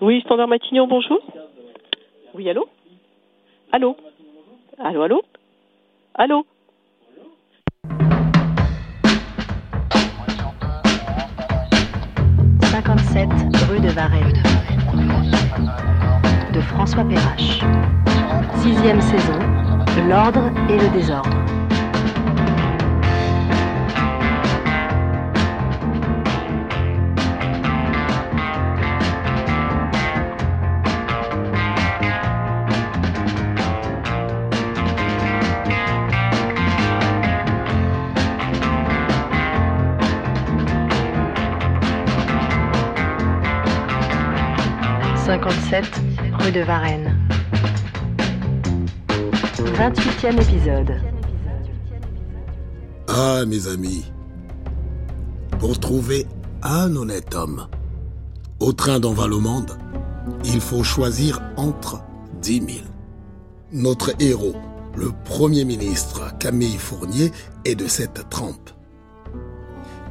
Oui, Standard Matignon, bonjour. Oui, allô Allô Allô, allô Allô 57 rue de Varennes. De François Perrache. Sixième saison. L'ordre et le désordre. Varennes. 28e épisode. Ah, mes amis, pour trouver un honnête homme au train d'en va le monde, il faut choisir entre dix mille. Notre héros, le Premier ministre Camille Fournier, est de cette trempe.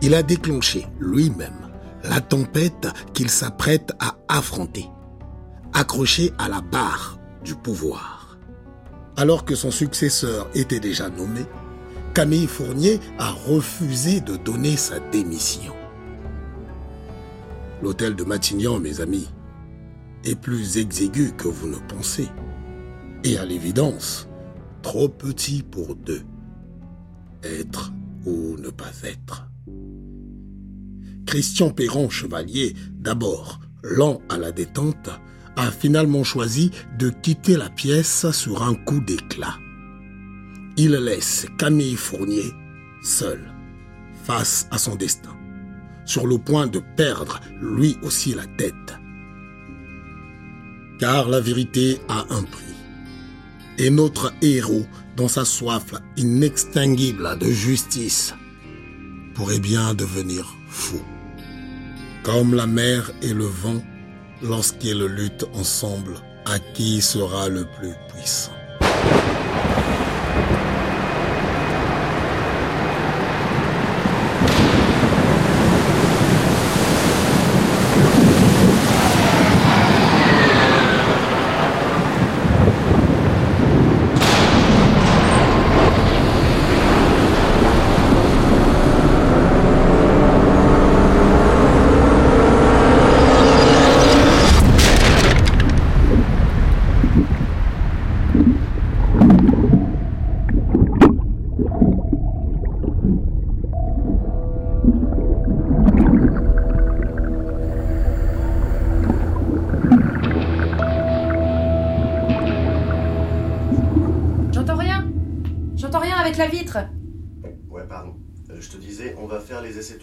Il a déclenché lui-même la tempête qu'il s'apprête à affronter, accroché à la barre du pouvoir. Alors que son successeur était déjà nommé, Camille Fournier a refusé de donner sa démission. L'hôtel de Matignon, mes amis, est plus exigu que vous ne pensez. Et à l'évidence, trop petit pour deux. Être ou ne pas être. Christian Perron Chevalier, d'abord lent à la détente, a finalement choisi de quitter la pièce sur un coup d'éclat. Il laisse Camille Fournier seul face à son destin, sur le point de perdre lui aussi la tête. Car la vérité a un prix. Et notre héros, dans sa soif inextinguible de justice, pourrait bien devenir fou. Comme la mer et le vent, lorsqu'ils luttent ensemble, à qui sera le plus puissant?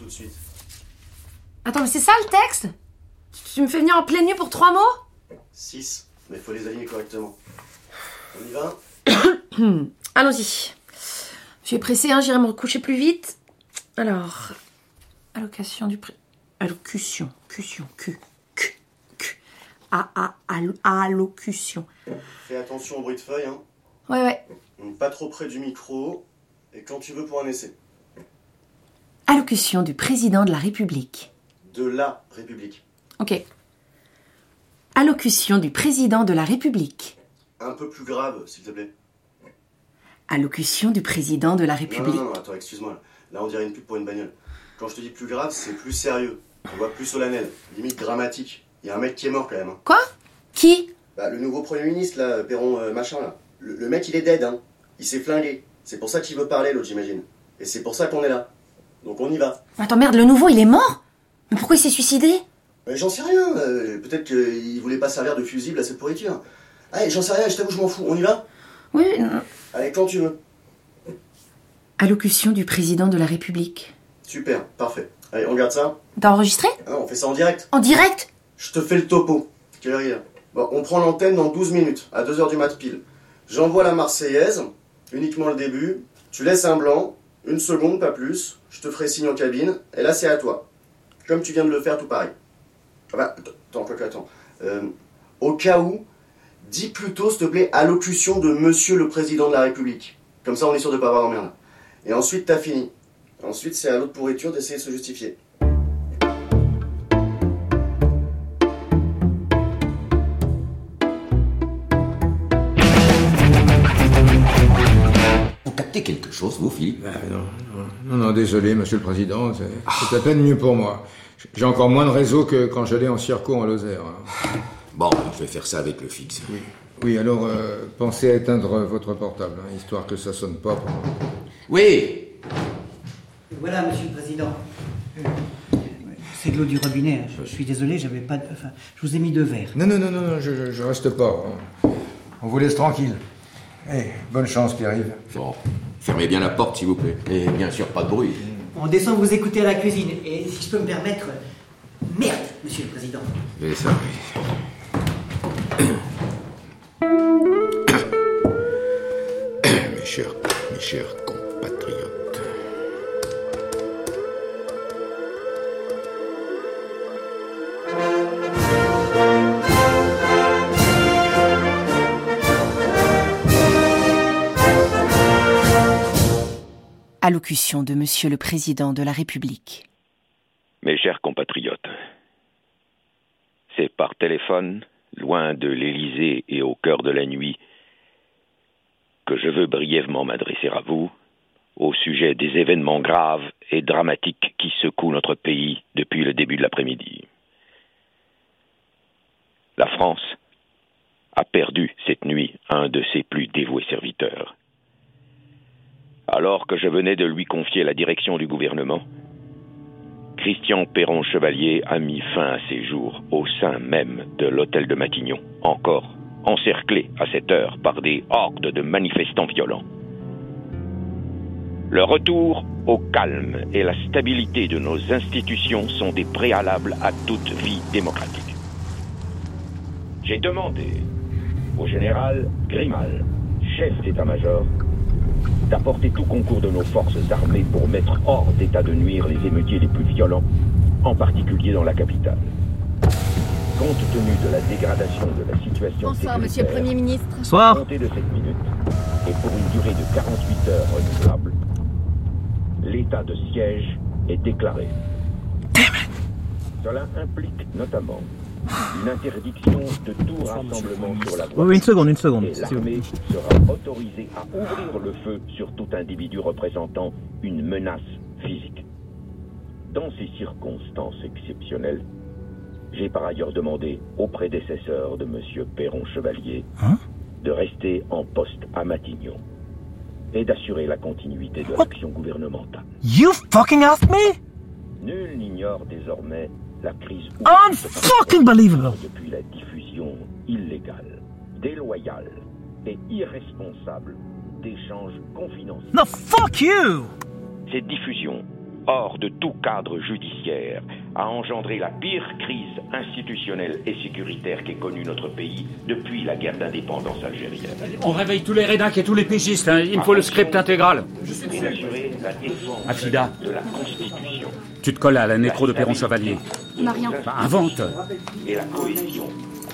Tout de suite. Attends, mais c'est ça le texte? Tu me fais venir en pleine nuit pour trois mots? 6, mais faut les aligner correctement. On y va? Allons-y. Je suis pressée, hein, j'irai me recoucher plus vite. Alors, allocation du prix. Allocution, cution, Q, Q, Q. A, A, allo- allocution. Fais attention au bruit de feuille, hein. Ouais, ouais. Pas trop près du micro. Et quand tu veux pour un essai. Allocution du président de la République. De la République. Ok. Allocution du président de la République. Un peu plus grave, s'il te plaît. Allocution du président de la Non, République. non, non, attends, excuse-moi. Là, on dirait une pub pour une bagnole. Quand je te dis plus grave, c'est plus sérieux. On voit plus solennel. Limite dramatique. Il y a un mec qui est mort quand même. hein. Quoi? Qui? Bah, le nouveau Premier ministre, là, Perron, euh, machin, là. Le, le mec, il est dead, hein. Il s'est flingué. C'est pour ça qu'il veut parler, l'autre, j'imagine. Et c'est pour ça qu'on est là. Donc on y va. Attends, merde, le nouveau, il est mort Mais pourquoi il s'est suicidé Mais j'en sais rien. euh, Peut-être qu'il voulait pas servir de fusible à cette pourriture. Allez, j'en sais rien, je t'avoue, je m'en fous. On y va? Oui, non. Allez, quand tu veux. Allocution du président de la République. Super, parfait. Allez, on regarde ça. T'as enregistré? Ah, on fait ça en direct. En direct? Je te fais le topo. Quelle heure il est Bon, on prend l'antenne dans 12 minutes, à 2h du mat pile. J'envoie la Marseillaise, uniquement le début. Tu laisses un blanc, une seconde, pas plus. Je te ferai signe en cabine, et là c'est à toi. Comme tu viens de le faire, tout pareil. Ah bah, attends, quoi que, attends. Euh, au cas où, dis plutôt, s'il te plaît, allocution de Monsieur le Président de la République. Comme ça, on est sûr de pas avoir d'emmerde. Et ensuite, t'as fini. Ensuite, c'est à l'autre pourriture d'essayer de se justifier. Chose, vous, Philippe? Ah, non, non, non, non, désolé, monsieur le président, c'est à peine mieux pour moi. J'ai encore moins de réseau que quand j'allais en circo en Lozère. hein. Bon, je vais faire ça avec le fixe. Oui, oui alors euh, pensez à éteindre votre portable, hein, histoire que ça sonne pas. Oui Voilà, monsieur le président. C'est de l'eau du robinet. hein. Je, je suis désolé, j'avais pas. de- Enfin, je vous ai mis deux verres. Non, non, non, non, non, je, je- je reste pas. hein. On vous laisse tranquille. Eh, bonne chance, Pierre-Yves. Bon, fermez bien la porte, s'il vous plaît. Et bien sûr, pas de bruit. On descend vous écouter à la cuisine. Et si je peux me permettre. Merde, monsieur le président. Et ça, oui. mes chers, mes chers Monsieur le Président de la République. Mes chers compatriotes, c'est par téléphone, loin de l'Élysée et au cœur de la nuit, que je veux brièvement m'adresser à vous au sujet des événements graves et dramatiques qui secouent notre pays depuis le début de l'après-midi. La France a perdu cette nuit un de ses plus dévoués serviteurs. Alors que je venais de lui confier la direction du gouvernement, Christian Perron Chevalier a mis fin à ses jours au sein même de l'hôtel de Matignon, encore encerclé à cette heure par des hordes de manifestants violents. Le retour au calme et la stabilité de nos institutions sont des préalables à toute vie démocratique. J'ai demandé au général Grimal, chef d'état-major, d'apporter tout concours de nos forces armées pour mettre hors d'état de nuire les émeutiers les plus violents, en particulier dans la capitale. Compte tenu de la dégradation de la situation Bonsoir, monsieur le Premier ministre. à Bonsoir. de cette minute, et pour une durée de 48 heures renouvelable, l'état de siège est déclaré. Cela implique notamment une interdiction de tout rassemblement sur la voie Oui, oui, une seconde, une seconde. l'armée sera autorisée à ouvrir le feu sur tout individu représentant une menace physique. Dans ces circonstances exceptionnelles, j'ai par ailleurs demandé au prédécesseur de M. Perron Chevalier Hein? de rester en poste à Matignon et d'assurer la continuité de l'action gouvernementale. You fucking asked me? Nul n'ignore désormais la crise Unfucking depuis la diffusion illégale, déloyale et irresponsable d'échanges confidentiels. No, fuck you! Cette diffusion, hors de tout cadre judiciaire, a engendré la pire crise institutionnelle et sécuritaire qu'ait connue notre pays depuis la guerre d'indépendance algérienne. On réveille tous les rédacs et tous les pigistes. hein. Il me faut le script intégral. Et la défense Afida. de la Constitution Tu te colles à la nécro de Perron Chevalier. On n'a rien. Bah, invente. et la cohésion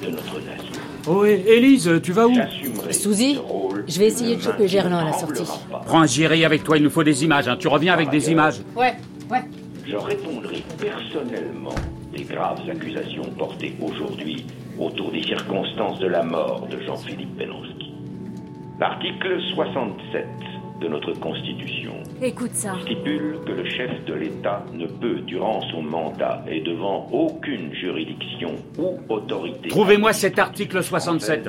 de notre nation. Oh, et Élise, tu vas où rôle je vais essayer de choper Gerland à la sortie. Prends un géré avec toi, il nous faut des images. hein. Tu reviens avec des images. Ouais, ouais. Je répondrai personnellement des graves accusations portées aujourd'hui autour des circonstances de la mort de Jean-Philippe Belansky. L'article 67 de notre Constitution Écoute ça. stipule que le chef de l'État ne peut, durant son mandat et devant aucune juridiction ou autorité... Trouvez-moi cet article 67.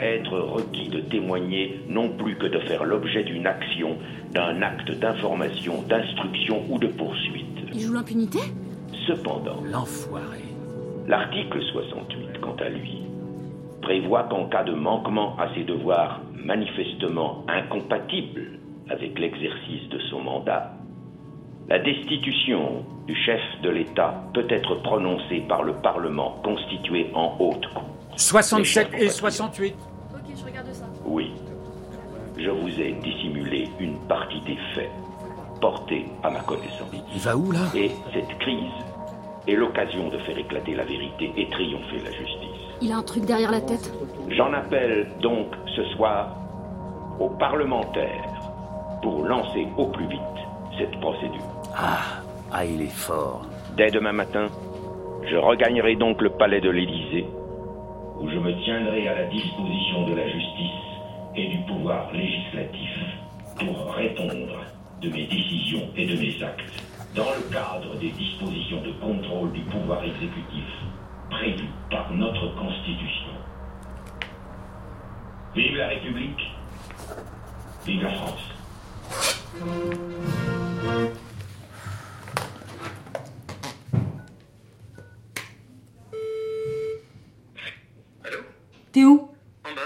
être requis de témoigner non plus que de faire l'objet d'une action, d'un acte d'information, d'instruction ou de poursuite. Il joue l'impunité? Cependant, L'enfoiré. l'article 68, quant à lui, prévoit qu'en cas de manquement à ses devoirs manifestement incompatibles avec l'exercice de son mandat, la destitution du chef de l'État peut être prononcée par le Parlement constitué en haute cour. 67 et 68. Ok, je regarde ça. Oui, je vous ai dissimulé une partie des faits portés à ma connaissance. Il va où, là? Et cette crise est l'occasion de faire éclater la vérité et triompher la justice. Il a un truc derrière la tête. J'en appelle donc ce soir aux parlementaires pour lancer au plus vite cette procédure. Ah, ah, il est fort. Dès demain matin, je regagnerai donc le palais de l'Élysée, où je me tiendrai à la disposition de la justice et du pouvoir législatif pour répondre de mes décisions et de mes actes dans le cadre des dispositions de contrôle du pouvoir exécutif prévues par notre Constitution. Vive la République, vive la France. T'es où En bas.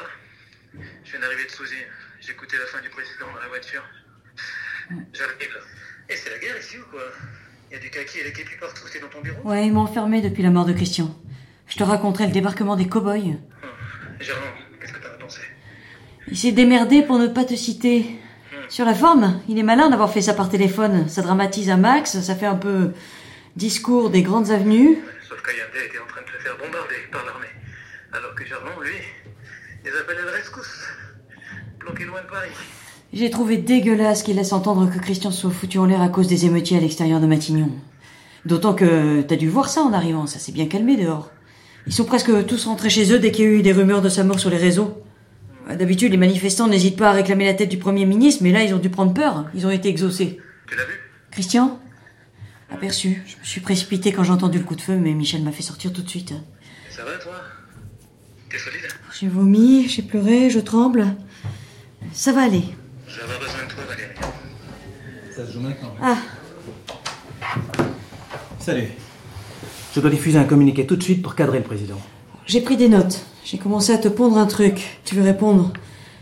Je viens d'arriver de Souzy. J'écoutais la fin du président dans la voiture. J'arrive là. Et c'est la guerre ici ou quoi Il y a du kaki et des képis partout. C'est dans ton bureau Ouais, ils m'ont enfermé depuis la mort de Christian. Je te raconterai le débarquement des cow-boys. Germain, qu'est-ce que t'en as pensé? Il s'est démerdé pour ne pas te citer. Sur la forme, il est malin d'avoir fait ça par téléphone. Ça dramatise un max, ça fait un peu discours des grandes avenues. Sauf qu'Ayandé était en train de se faire bombarder par l'armée. Alors que Germain, lui, les appelle à la rescousse. Bloqué loin de Paris. J'ai trouvé dégueulasse qu'il laisse entendre que Christian soit foutu en l'air à cause des émeutiers à l'extérieur de Matignon. D'autant que t'as dû voir ça en arrivant, ça s'est bien calmé dehors. Ils sont presque tous rentrés chez eux dès qu'il y a eu des rumeurs de sa mort sur les réseaux. D'habitude, les manifestants n'hésitent pas à réclamer la tête du Premier ministre, mais là, ils ont dû prendre peur. Ils ont été exaucés. Tu l'as vu? Christian? Aperçu. Je me suis précipité quand j'ai entendu le coup de feu, mais Michel m'a fait sortir tout de suite. Ça va, toi? T'es solide? J'ai vomi, j'ai pleuré, je tremble. Ça va aller. Je vais avoir besoin de toi, Valérie? Ça se joue maintenant. Ah, Salut. Je dois diffuser un communiqué tout de suite pour cadrer le président. j'ai pris des notes. J'ai commencé à te pondre un truc. Tu veux répondre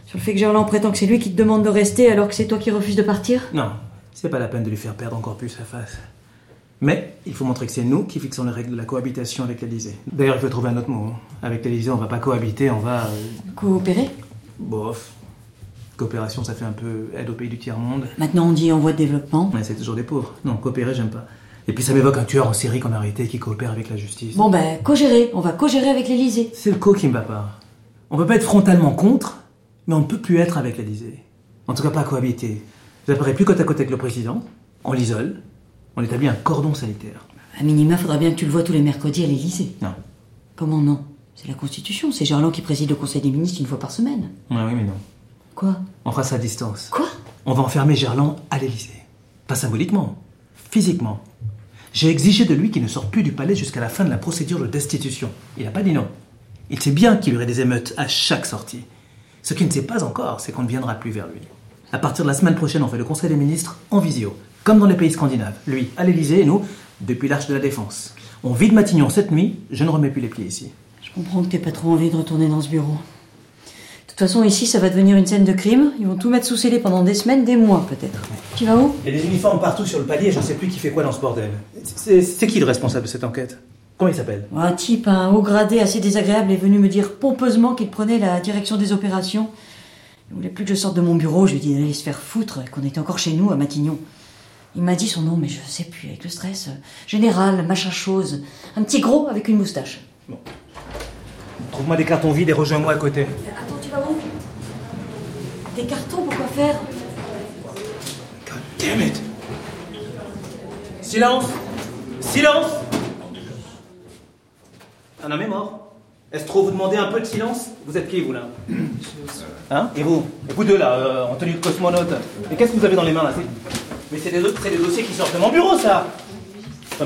Sur le fait que Gerland prétend que c'est lui qui te demande de rester alors que c'est toi qui refuses de partir? Non, c'est pas la peine de lui faire perdre encore plus sa face. Mais il faut montrer que c'est nous qui fixons les règles de la cohabitation avec l'Elysée. D'ailleurs, il faut trouver un autre mot. hein. Avec l'Elysée, on va pas cohabiter, on va. euh, Coopérer? Bof. Coopération, ça fait un peu aide au pays du tiers-monde. Maintenant, on dit envoi de développement. Mais c'est toujours des pauvres. Non, coopérer, j'aime pas. Et puis ça m'évoque un tueur en série qu'on a arrêté qui coopère avec la justice. Bon ben, co-gérer. On va co-gérer avec l'Elysée. C'est le co qui me va pas. On peut pas être frontalement contre, mais on ne peut plus être avec l'Elysée. En tout cas, pas cohabiter. Vous plus côte à côte avec le président. On l'isole. On établit un cordon sanitaire. À minima, faudra bien que tu le vois tous les mercredis à l'Elysée. Non. Comment non? C'est la Constitution. C'est Gerland qui préside le Conseil des ministres une fois par semaine. Ouais, oui, mais non. Quoi On fera ça à distance. Quoi On va enfermer Gerland à l'Elysée. Pas symboliquement, physiquement. J'ai exigé de lui qu'il ne sorte plus du palais jusqu'à la fin de la procédure de destitution. Il n'a pas dit non. Il sait bien qu'il y aurait des émeutes à chaque sortie. Ce qu'il ne sait pas encore, c'est qu'on ne viendra plus vers lui. À partir de la semaine prochaine, on fait le Conseil des ministres en visio, comme dans les pays scandinaves. Lui à l'Elysée et nous depuis l'Arche de la Défense. On vide Matignon cette nuit, je ne remets plus les pieds ici. Je comprends que t'aies pas trop envie de retourner dans ce bureau. De toute façon, ici, ça va devenir une scène de crime. Ils vont tout mettre sous scellé pendant des semaines, des mois peut-être. Tu vas où? Il y a des uniformes partout sur le palier et je ne sais plus qui fait quoi dans ce bordel. C'est qui le responsable de cette enquête? Comment il s'appelle? Un type, un haut gradé assez désagréable, est venu me dire pompeusement qu'il prenait la direction des opérations. Il voulait plus que je sorte de mon bureau. Je lui ai dit d'aller se faire foutre et qu'on était encore chez nous à Matignon. Il m'a dit son nom, mais je sais plus, avec le stress. Général, machin chose. Un petit gros avec une moustache. Trouve-moi des cartons vides et rejoins-moi à côté. Attends, tu vas où Des cartons, pourquoi faire Damn it. Silence. Silence. Un homme est mort. Est-ce trop vous demander un peu de silence? Vous êtes qui, vous, là? Hein? Et vous? Et vous deux, là, euh, en tenue de cosmonaute. Et qu'est-ce que vous avez dans les mains, là? Mais c'est des, c'est des dossiers qui sortent de mon bureau, ça!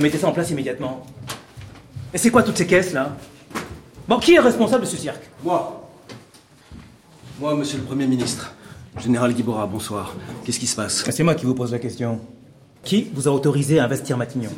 Mettez ça en place immédiatement. Et c'est quoi toutes ces caisses, là? Bon, qui est responsable de ce cirque? Moi. Moi, monsieur le Premier ministre. Général Guibora, bonsoir. Qu'est-ce qui se passe C'est moi qui vous pose la question. Qui vous a autorisé à investir Matignon?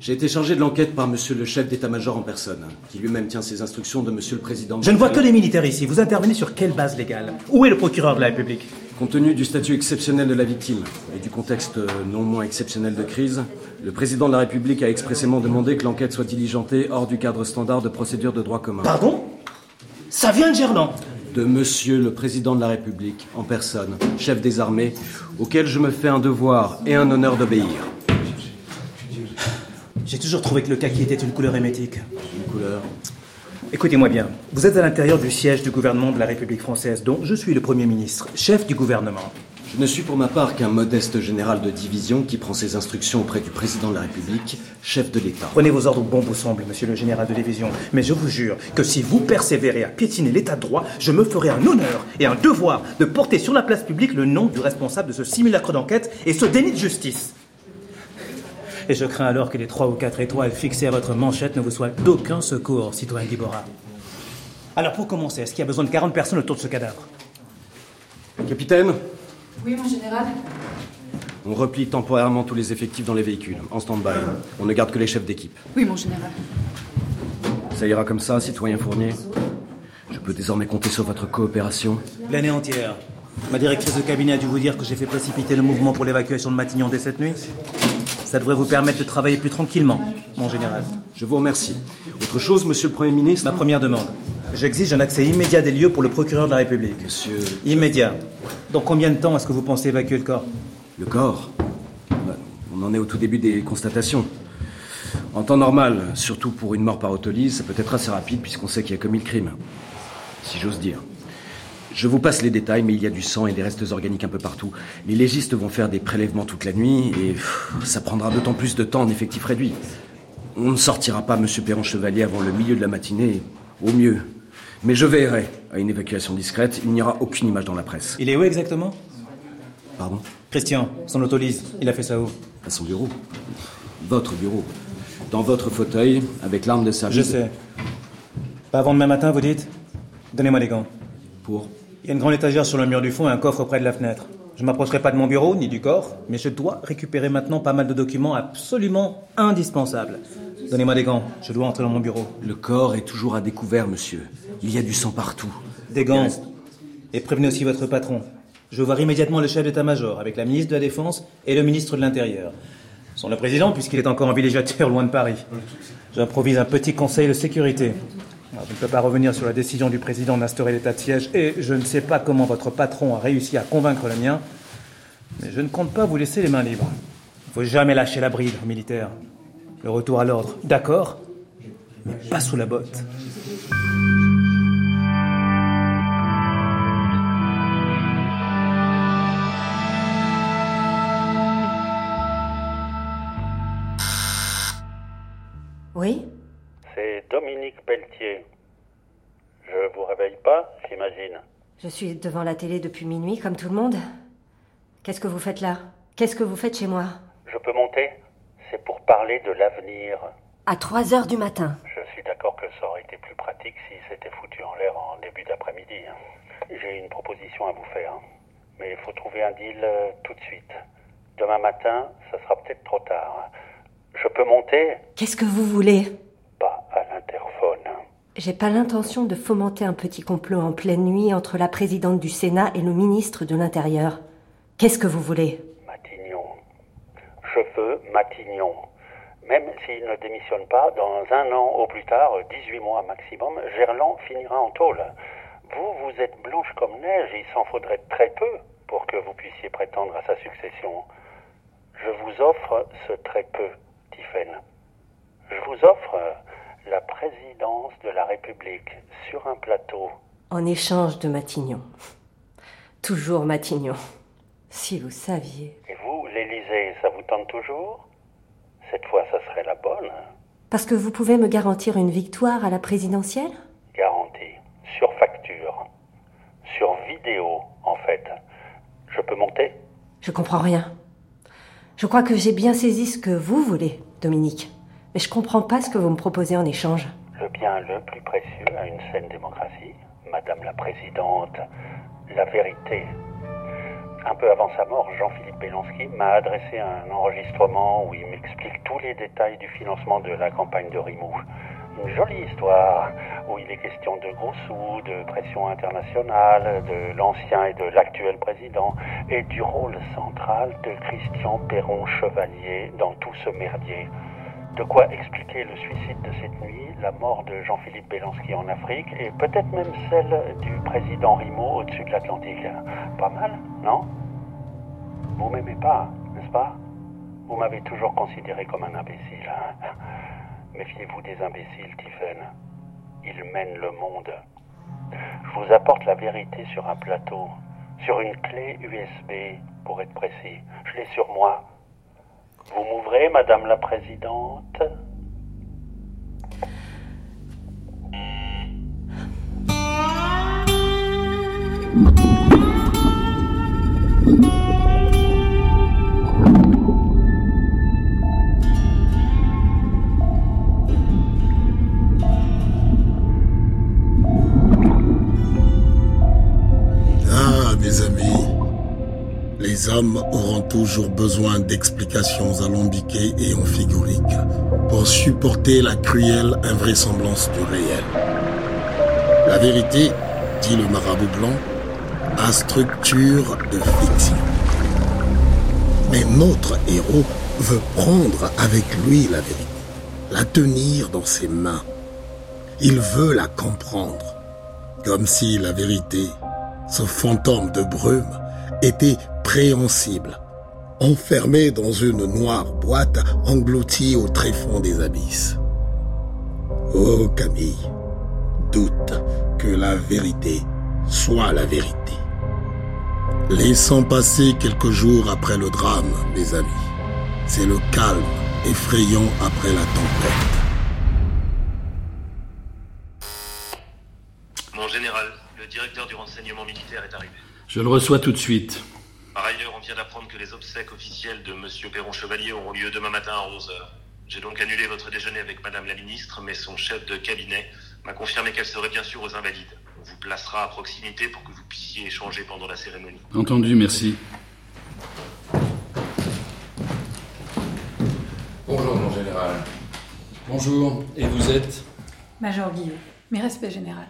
J'ai été chargé de l'enquête par monsieur le chef d'état-major en personne, qui lui-même tient ses instructions de monsieur le président. Je ne vois que des militaires ici. Vous intervenez sur quelle base légale? Où est le procureur de la République? Compte tenu du statut exceptionnel de la victime et du contexte euh, non moins exceptionnel de crise, le président de la République a expressément demandé que l'enquête soit diligentée hors du cadre standard de procédure de droit commun. Pardon? Ça vient de Gerland De monsieur le président de la République, en personne, chef des armées, auquel je me fais un devoir et un honneur d'obéir. J'ai toujours trouvé que le kaki était une couleur hémétique. Une couleur Écoutez-moi bien. Vous êtes à l'intérieur du siège du gouvernement de la République française, dont je suis le Premier ministre, chef du gouvernement. Je ne suis pour ma part qu'un modeste général de division qui prend ses instructions auprès du président de la République, chef de l'État. Prenez vos ordres bon vous semble, monsieur le général de division. Mais je vous jure que si vous persévérez à piétiner l'état de droit, je me ferai un honneur et un devoir de porter sur la place publique le nom du responsable de ce simulacre d'enquête et ce déni de justice. Et je crains alors que les trois ou quatre étoiles fixées à votre manchette ne vous soient d'aucun secours, citoyen Guibora. Alors pour commencer, est-ce qu'il y a besoin de 40 personnes autour de ce cadavre? Capitaine, Oui, mon général. on replie temporairement tous les effectifs dans les véhicules, en stand-by. On ne garde que les chefs d'équipe. Oui, mon général. Ça ira comme ça, citoyen Fournier Je peux désormais compter sur votre coopération L'année entière. Ma directrice de cabinet a dû vous dire que j'ai fait précipiter le mouvement pour l'évacuation de Matignon dès cette nuit. Ça devrait vous permettre de travailler plus tranquillement, mon général. Je vous remercie. Autre chose, monsieur le Premier ministre? Ma première demande. J'exige un accès immédiat des lieux pour le procureur de la République. Monsieur. Immédiat. Dans combien de temps est-ce que vous pensez évacuer le corps? Le corps? On en est au tout début des constatations. En temps normal, surtout pour une mort par autolyse, ça peut être assez rapide puisqu'on sait qu'il a commis le crime. Si j'ose dire. Je vous passe les détails, mais il y a du sang et des restes organiques un peu partout. Les légistes vont faire des prélèvements toute la nuit et pff, ça prendra d'autant plus de temps en effectif réduit. On ne sortira pas Monsieur Perron Chevalier avant le milieu de la matinée, au mieux. Mais je veillerai à une évacuation discrète. Il n'y aura aucune image dans la presse. Il est où exactement? Pardon? Christian, son autolyse. Il a fait ça où? À son bureau. Votre bureau. Dans votre fauteuil, avec l'arme de service. Je sais. Pas avant demain matin, vous dites? Donnez-moi les gants. Pour Il y a une grande étagère sur le mur du fond et un coffre près de la fenêtre. Je m'approcherai pas de mon bureau ni du corps, mais je dois récupérer maintenant pas mal de documents absolument indispensables. Donnez-moi des gants, je dois entrer dans mon bureau. Le corps est toujours à découvert, monsieur. Il y a du sang partout. Des gants. Et prévenez aussi votre patron. Je veux voir immédiatement le chef d'état-major avec la ministre de la Défense et le ministre de l'Intérieur. Sans le président, puisqu'il est encore en villégiature loin de Paris. J'improvise un petit conseil de sécurité. Je ne peux pas revenir sur la décision du président d'instaurer l'état de siège et je ne sais pas comment votre patron a réussi à convaincre le mien. Mais je ne compte pas vous laisser les mains libres. Il ne faut jamais lâcher la bride aux militaires. Le retour à l'ordre, d'accord, mais pas sous la botte. J'imagine. Je suis devant la télé depuis minuit, comme tout le monde. Qu'est-ce que vous faites là? Qu'est-ce que vous faites chez moi? Je peux monter? C'est pour parler de l'avenir. À 3 heures du matin. Je suis d'accord que ça aurait été plus pratique si c'était foutu en l'air en début d'après-midi. hein. J'ai une proposition à vous faire. hein. Mais il faut trouver un deal euh, tout de suite. Demain matin, ça sera peut-être trop tard. Je peux monter? Qu'est-ce que vous voulez? J'ai pas l'intention de fomenter un petit complot en pleine nuit entre la présidente du Sénat et le ministre de l'Intérieur. Qu'est-ce que vous voulez? Matignon. Je veux Matignon. Même s'il ne démissionne pas, dans un an au plus tard, 18 mois maximum, Gerland finira en tôle. Vous, vous êtes blanche comme neige, il s'en faudrait très peu pour que vous puissiez prétendre à sa succession. Je vous offre ce très peu, Tiphaine. Je vous offre la présidence de la République sur un plateau. En échange de Matignon. Toujours Matignon. Si vous saviez. Et vous, l'Élysée, ça vous tente toujours? Cette fois, ça serait la bonne. Parce que vous pouvez me garantir une victoire à la présidentielle? Garantie. Sur facture. Sur vidéo, en fait. Je peux monter? Je comprends rien. Je crois que j'ai bien saisi ce que vous voulez, Dominique. Mais je comprends pas ce que vous me proposez en échange. Le bien le plus précieux à une saine démocratie, Madame la Présidente, la vérité. Un peu avant sa mort, Jean-Philippe Bélonsky m'a adressé un enregistrement où il m'explique tous les détails du financement de la campagne de Rimou. Une jolie histoire où il est question de gros sous, de pression internationale, de l'ancien et de l'actuel président, et du rôle central de Christian Perron Chevalier dans tout ce merdier. De quoi expliquer le suicide de cette nuit, la mort de Jean-Philippe Bélonsky en Afrique et peut-être même celle du président Rimaud au-dessus de l'Atlantique. Pas mal, non? Vous m'aimez pas, n'est-ce pas? Vous m'avez toujours considéré comme un imbécile. hein? Méfiez-vous des imbéciles, Tiphaine. Ils mènent le monde. Je vous apporte la vérité sur un plateau, sur une clé USB, pour être précis. Je l'ai sur moi. Vous m'ouvrez, Madame la Présidente les hommes auront toujours besoin d'explications alambiquées et amphigouriques pour supporter la cruelle invraisemblance du réel. La vérité, dit le marabout blanc, a structure de fiction. Mais notre héros veut prendre avec lui la vérité, la tenir dans ses mains. Il veut la comprendre, comme si la vérité, ce fantôme de brume, était préhensible, enfermé dans une noire boîte engloutie au tréfonds des abysses. Oh Camille, doute que la vérité soit la vérité. Laissons passer quelques jours après le drame, mes amis. C'est le calme effrayant après la tempête. Mon général, le directeur du renseignement militaire est arrivé. Je le reçois tout de suite. Par ailleurs, on vient d'apprendre que les obsèques officielles de Monsieur Perron Chevalier auront lieu demain matin à 11h. J'ai donc annulé votre déjeuner avec Madame la Ministre, mais son chef de cabinet m'a confirmé qu'elle serait bien sûr aux Invalides. On vous placera à proximité pour que vous puissiez échanger pendant la cérémonie. Entendu, merci. Bonjour, mon général. Bonjour, et vous êtes? Major Guillot, mes respects général.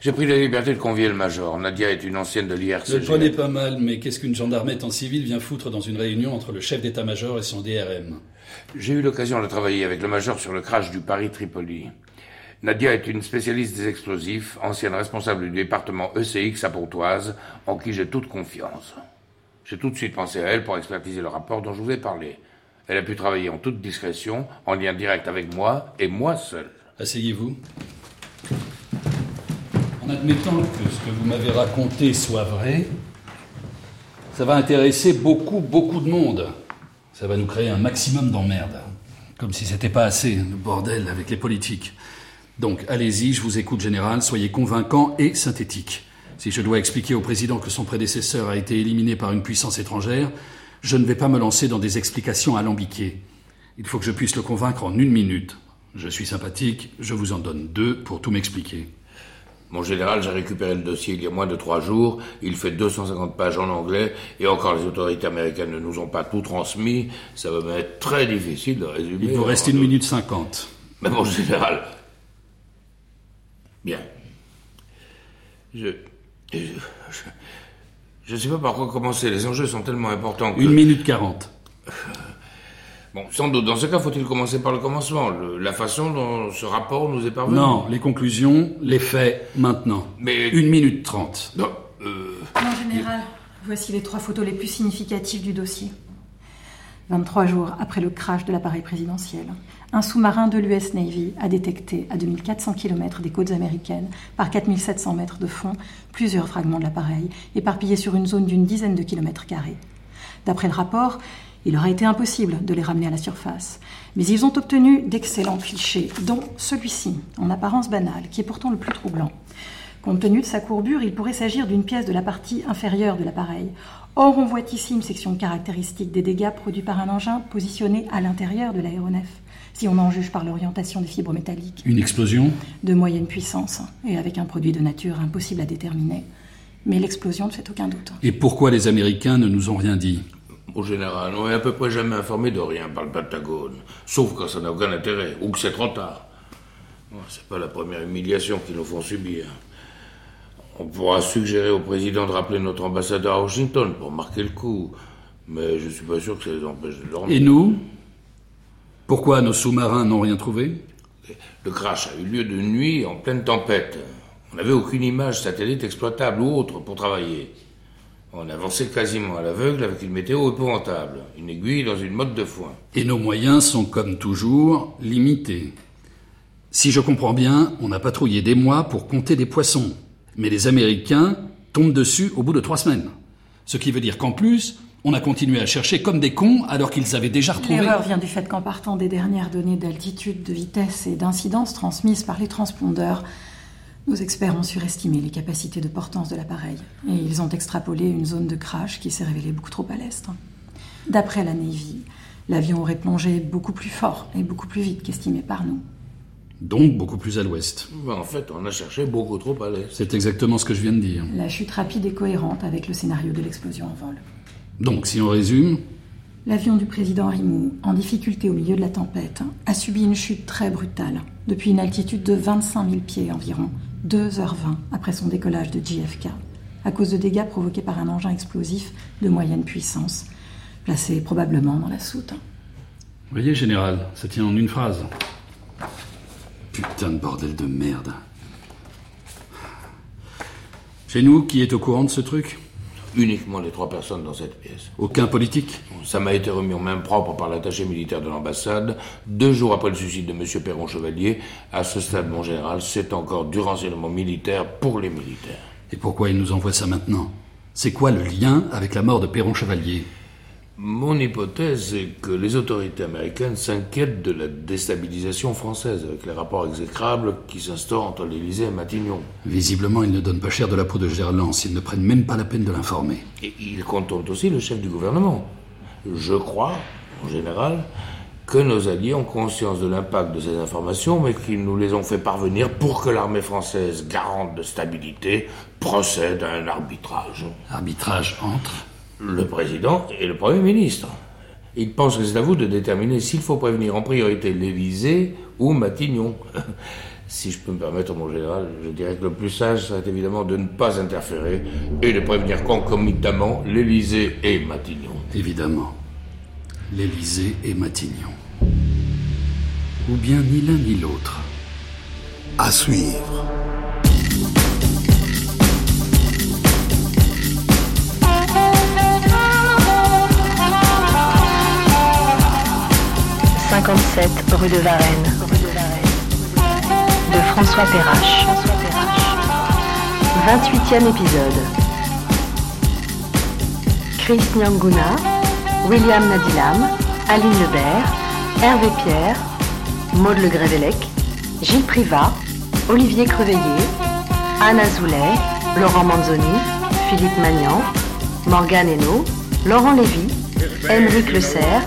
J'ai pris la liberté de convier le major. Nadia est une ancienne de Le l'IRCG. prenez pas mal, mais qu'est-ce qu'une gendarmette en civil vient foutre dans une réunion entre le chef d'état-major et son DRM J'ai eu l'occasion de travailler avec le major sur le crash du Paris-Tripoli. Nadia est une spécialiste des explosifs, ancienne responsable du département ECX à Pontoise, en qui j'ai toute confiance. J'ai tout de suite pensé à elle pour expertiser le rapport dont je vous ai parlé. Elle a pu travailler en toute discrétion, en lien direct avec moi, et moi seul. Asseyez-vous. Admettant que ce que vous m'avez raconté soit vrai, ça va intéresser beaucoup, beaucoup de monde. Ça va nous créer un maximum d'emmerdes. Comme si c'était pas assez, le bordel avec les politiques. Donc, allez-y, je vous écoute, général, soyez convaincant et synthétique. Si je dois expliquer au président que son prédécesseur a été éliminé par une puissance étrangère, je ne vais pas me lancer dans des explications alambiquées. Il faut que je puisse le convaincre en une minute. Je suis sympathique, je vous en donne deux pour tout m'expliquer. Mon général, j'ai récupéré le dossier il y a moins de trois jours. Il fait 250 pages en anglais et encore les autorités américaines ne nous ont pas tout transmis. Ça va m'être très difficile de résumer. Il vous reste une minute cinquante. Mais mon général. Bien. Je. Je. je- Je sais pas par quoi commencer. Les enjeux sont tellement importants que. Une minute quarante. Bon, sans doute. Dans ce cas, faut-il commencer par le commencement le- La façon dont ce rapport nous est parvenu Non, les conclusions, les faits, maintenant. Mais. Une minute trente. Non, euh. Mon général, voici les trois photos les plus significatives du dossier. 23 jours après le crash de l'appareil présidentiel, un sous-marin de l'US Navy a détecté à 2400 km des côtes américaines, par 4700 mètres de fond, plusieurs fragments de l'appareil, éparpillés sur une zone d'une dizaine de kilomètres carrés. D'après le rapport, il aurait été impossible de les ramener à la surface. Mais ils ont obtenu d'excellents clichés, dont celui-ci, en apparence banal, qui est pourtant le plus troublant. Compte tenu de sa courbure, il pourrait s'agir d'une pièce de la partie inférieure de l'appareil. Or, on voit ici une section caractéristique des dégâts produits par un engin positionné à l'intérieur de l'aéronef, si on en juge par l'orientation des fibres métalliques. Une explosion? De moyenne puissance, et avec un produit de nature impossible à déterminer. Mais l'explosion ne fait aucun doute. Et pourquoi les Américains ne nous ont rien dit? Au général, on est à peu près jamais informé de rien par le Pentagone. Sauf quand ça n'a aucun intérêt, ou que c'est trop tard. C'est pas la première humiliation qu'ils nous font subir. On pourra suggérer au président de rappeler notre ambassadeur à Washington pour marquer le coup. Mais je suis pas sûr que ça les empêche de dormir. Et nous? Pourquoi nos sous-marins n'ont rien trouvé? Le crash a eu lieu de nuit en pleine tempête. On n'avait aucune image satellite exploitable ou autre pour travailler. On avançait quasiment à l'aveugle avec une météo épouvantable. Une aiguille dans une motte de foin. Et nos moyens sont, comme toujours, limités. Si je comprends bien, on a patrouillé des mois pour compter des poissons. Mais les Américains, tombe dessus au bout de trois semaines. Ce qui veut dire qu'en plus, on a continué à chercher comme des cons alors qu'ils avaient déjà retrouvé. L'erreur vient du fait qu'en partant des dernières données d'altitude, de vitesse et d'incidence transmises par les transpondeurs, nos experts ont surestimé les capacités de portance de l'appareil et ils ont extrapolé une zone de crash qui s'est révélée beaucoup trop à l'est. D'après la Navy, l'avion aurait plongé beaucoup plus fort et beaucoup plus vite qu'estimé par nous. Donc beaucoup plus à l'ouest. Ben, en fait, on a cherché beaucoup trop à l'est. C'est exactement ce que je viens de dire. La chute rapide est cohérente avec le scénario de l'explosion en vol. Donc, si on résume, L'avion du président Rimou, en difficulté au milieu de la tempête, a subi une chute très brutale, depuis une altitude de 25 000 pieds environ, 2h20 après son décollage de JFK, à cause de dégâts provoqués par un engin explosif de moyenne puissance, placé probablement dans la soute. voyez, général, ça tient en une phrase. Putain de bordel de merde. Chez nous, qui est au courant de ce truc? Uniquement les trois personnes dans cette pièce. Aucun politique Ça m'a été remis en main propre par l'attaché militaire de l'ambassade, deux jours après le suicide de M. Perron Chevalier. À ce stade, mon général, c'est encore du renseignement militaire pour les militaires. Et pourquoi il nous envoie ça maintenant? C'est quoi le lien avec la mort de Perron Chevalier Mon hypothèse est que les autorités américaines s'inquiètent de la déstabilisation française avec les rapports exécrables qui s'instaurent entre l'Élysée et Matignon. Visiblement, ils ne donnent pas cher de la peau de Gerland s'ils ne prennent même pas la peine de l'informer. Et ils contournent aussi le chef du gouvernement. Je crois, en général, que nos alliés ont conscience de l'impact de ces informations, mais qu'ils nous les ont fait parvenir pour que l'armée française, garante de stabilité, procède à un arbitrage. Arbitrage entre Le président et le Premier ministre. Ils pensent que c'est à vous de déterminer s'il faut prévenir en priorité l'Élysée ou Matignon. Si je peux me permettre, mon général, je dirais que le plus sage serait évidemment de ne pas interférer et de prévenir concomitamment l'Élysée et Matignon. Évidemment. L'Élysée et Matignon. Ou bien ni l'un ni l'autre. À suivre. « 57 rue de Varennes. De François Perrache. 28e épisode. Chris Nyanguna, William Nadilam, Aline Lebert, Hervé Pierre, Maude Le Grévellec, Gilles Privat, Olivier Creveillé, Anna Zoulet, Laurent Manzoni, Philippe Magnan, Morgane Hainaut, Laurent Lévy, Émeric Le Serre,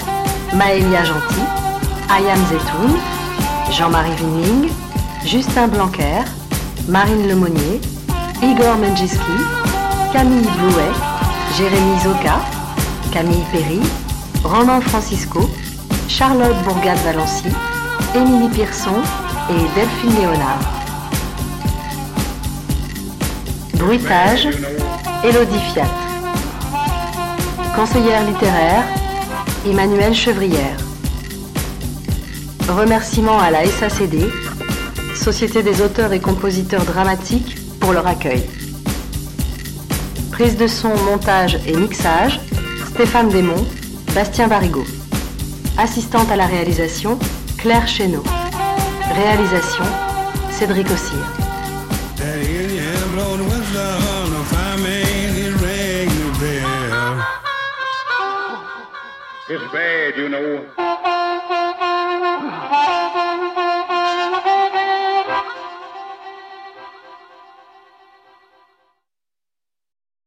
Maëlia Gentil, Ayam Zetoun, Jean-Marie Vinling, Justin Blanquer, Marine Lemonnier, Igor Menjiski, Camille Blouet, Jérémy Zoka, Camille Perry, Romain Francisco, Charlotte Bourgade-Valency, Émilie Pierson et Delphine Léonard. Bruitage, Élodie Fiat. Conseillère littéraire, Emmanuel Chevrière. Remerciements à la SACD, Société des auteurs et compositeurs dramatiques, pour leur accueil. Prise de son, montage et mixage, Stéphane Desmond, Bastien Barigo. Assistante à la réalisation, Claire Chéneau. Réalisation, Cédric know.